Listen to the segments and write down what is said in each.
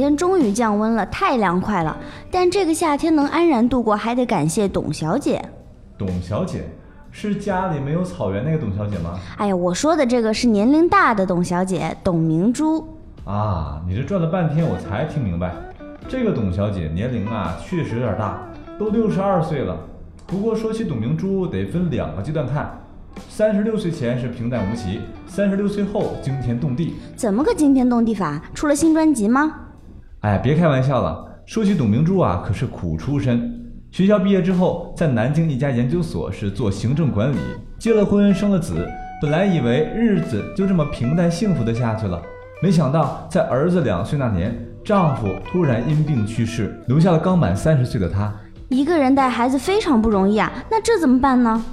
天终于降温了，太凉快了。但这个夏天能安然度过，还得感谢董小姐。董小姐是家里没有草原那个董小姐吗？哎呀，我说的这个是年龄大的董小姐，董明珠。啊，你这转了半天我才听明白，这个董小姐年龄啊确实有点大，都六十二岁了。不过说起董明珠，得分两个阶段看。三十六岁前是平淡无奇，三十六岁后惊天动地。怎么个惊天动地法？出了新专辑吗？哎，别开玩笑了。说起董明珠啊，可是苦出身。学校毕业之后，在南京一家研究所是做行政管理，结了婚，生了子。本来以为日子就这么平淡幸福的下去了，没想到在儿子两岁那年，丈夫突然因病去世，留下了刚满三十岁的她。一个人带孩子非常不容易啊，那这怎么办呢？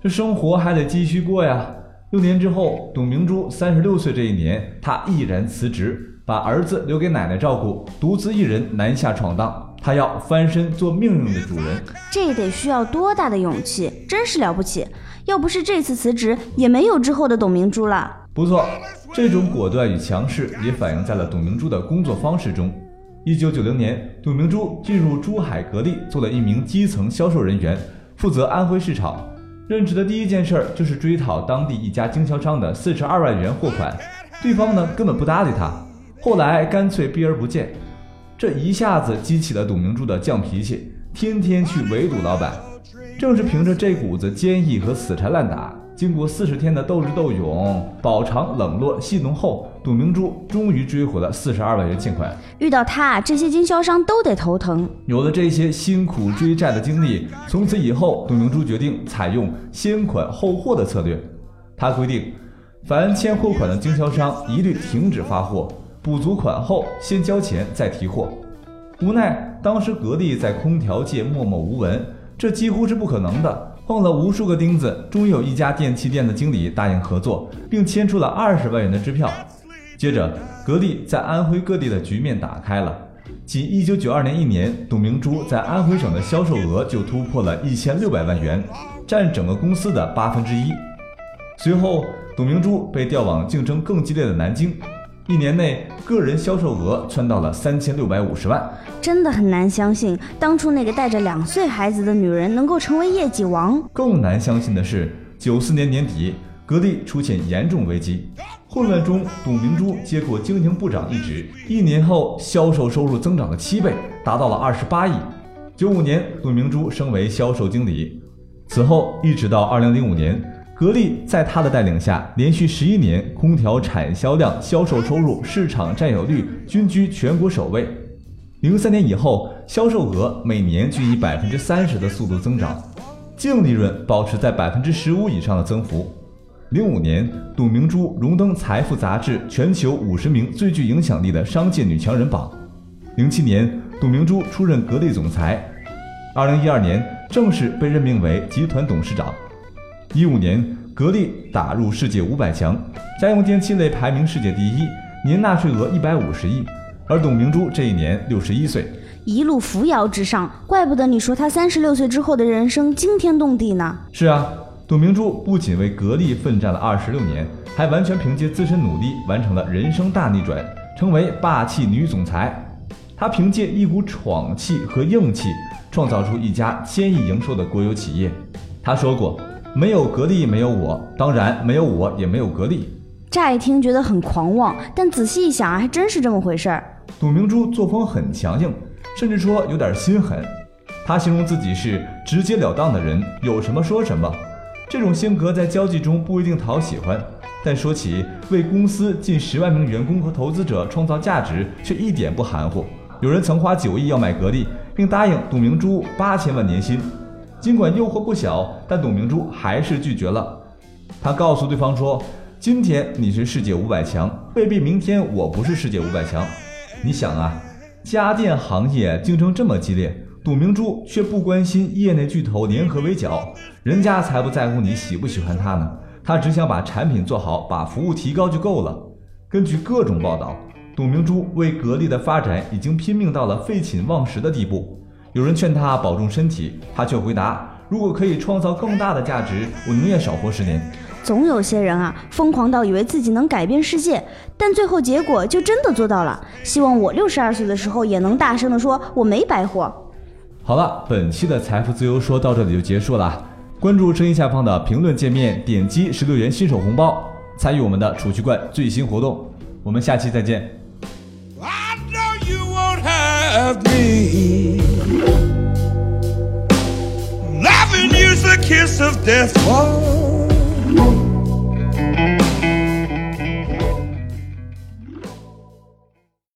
这生活还得继续过呀。六年之后，董明珠三十六岁这一年，她毅然辞职，把儿子留给奶奶照顾，独自一人南下闯荡。他要翻身做命运的主人，这得需要多大的勇气，真是了不起！要不是这次辞职，也没有之后的董明珠了。不错，这种果断与强势也反映在了董明珠的工作方式中。一九九零年，董明珠进入珠海格力，做了一名基层销售人员，负责安徽市场。任职的第一件事就是追讨当地一家经销商的四十二万元货款，对方呢根本不搭理他，后来干脆避而不见，这一下子激起了董明珠的犟脾气，天天去围堵老板。正是凭着这股子坚毅和死缠烂打。经过四十天的斗智斗勇、饱尝冷落戏弄后，董明珠终于追回了四十二万元欠款。遇到他，这些经销商都得头疼。有了这些辛苦追债的经历，从此以后，董明珠决定采用先款后货的策略。他规定，凡欠货款的经销商一律停止发货，补足款后先交钱再提货。无奈当时格力在空调界默默无闻，这几乎是不可能的。碰了无数个钉子，终于有一家电器店的经理答应合作，并签出了二十万元的支票。接着，格力在安徽各地的局面打开了。仅一九九二年一年，董明珠在安徽省的销售额就突破了一千六百万元，占整个公司的八分之一。随后，董明珠被调往竞争更激烈的南京。一年内，个人销售额窜到了三千六百五十万，真的很难相信，当初那个带着两岁孩子的女人能够成为业绩王。更难相信的是，九四年年底，格力出现严重危机，混乱中，董明珠接过经营部长一职，一年后，销售收入增长了七倍，达到了二十八亿。九五年，董明珠升为销售经理，此后一直到二零零五年。格力在他的带领下，连续十一年空调产销量、销售收入、市场占有率均居全国首位。零三年以后，销售额每年均以百分之三十的速度增长，净利润保持在百分之十五以上的增幅。零五年，董明珠荣登《财富》杂志全球五十名最具影响力的商界女强人榜。零七年，董明珠出任格力总裁。二零一二年，正式被任命为集团董事长。一五年，格力打入世界五百强，家用电器类排名世界第一，年纳税额一百五十亿。而董明珠这一年六十一岁，一路扶摇直上，怪不得你说她三十六岁之后的人生惊天动地呢。是啊，董明珠不仅为格力奋战了二十六年，还完全凭借自身努力完成了人生大逆转，成为霸气女总裁。她凭借一股闯气和硬气，创造出一家千亿营收的国有企业。她说过。没有格力，没有我，当然没有我，也没有格力。乍一听觉得很狂妄，但仔细一想啊，还真是这么回事儿。董明珠作风很强硬，甚至说有点心狠。她形容自己是直截了当的人，有什么说什么。这种性格在交际中不一定讨喜欢，但说起为公司近十万名员工和投资者创造价值，却一点不含糊。有人曾花九亿要买格力，并答应董明珠八千万年薪。尽管诱惑不小，但董明珠还是拒绝了。他告诉对方说：“今天你是世界五百强，未必明天我不是世界五百强。你想啊，家电行业竞争这么激烈，董明珠却不关心业内巨头联合围剿，人家才不在乎你喜不喜欢他呢。他只想把产品做好，把服务提高就够了。”根据各种报道，董明珠为格力的发展已经拼命到了废寝忘食的地步。有人劝他保重身体，他却回答：“如果可以创造更大的价值，我宁愿少活十年。”总有些人啊，疯狂到以为自己能改变世界，但最后结果就真的做到了。希望我六十二岁的时候也能大声的说，我没白活。好了，本期的财富自由说到这里就结束了。关注声音下方的评论界面，点击十六元新手红包，参与我们的储蓄罐最新活动。我们下期再见。Kiss of death. Oh.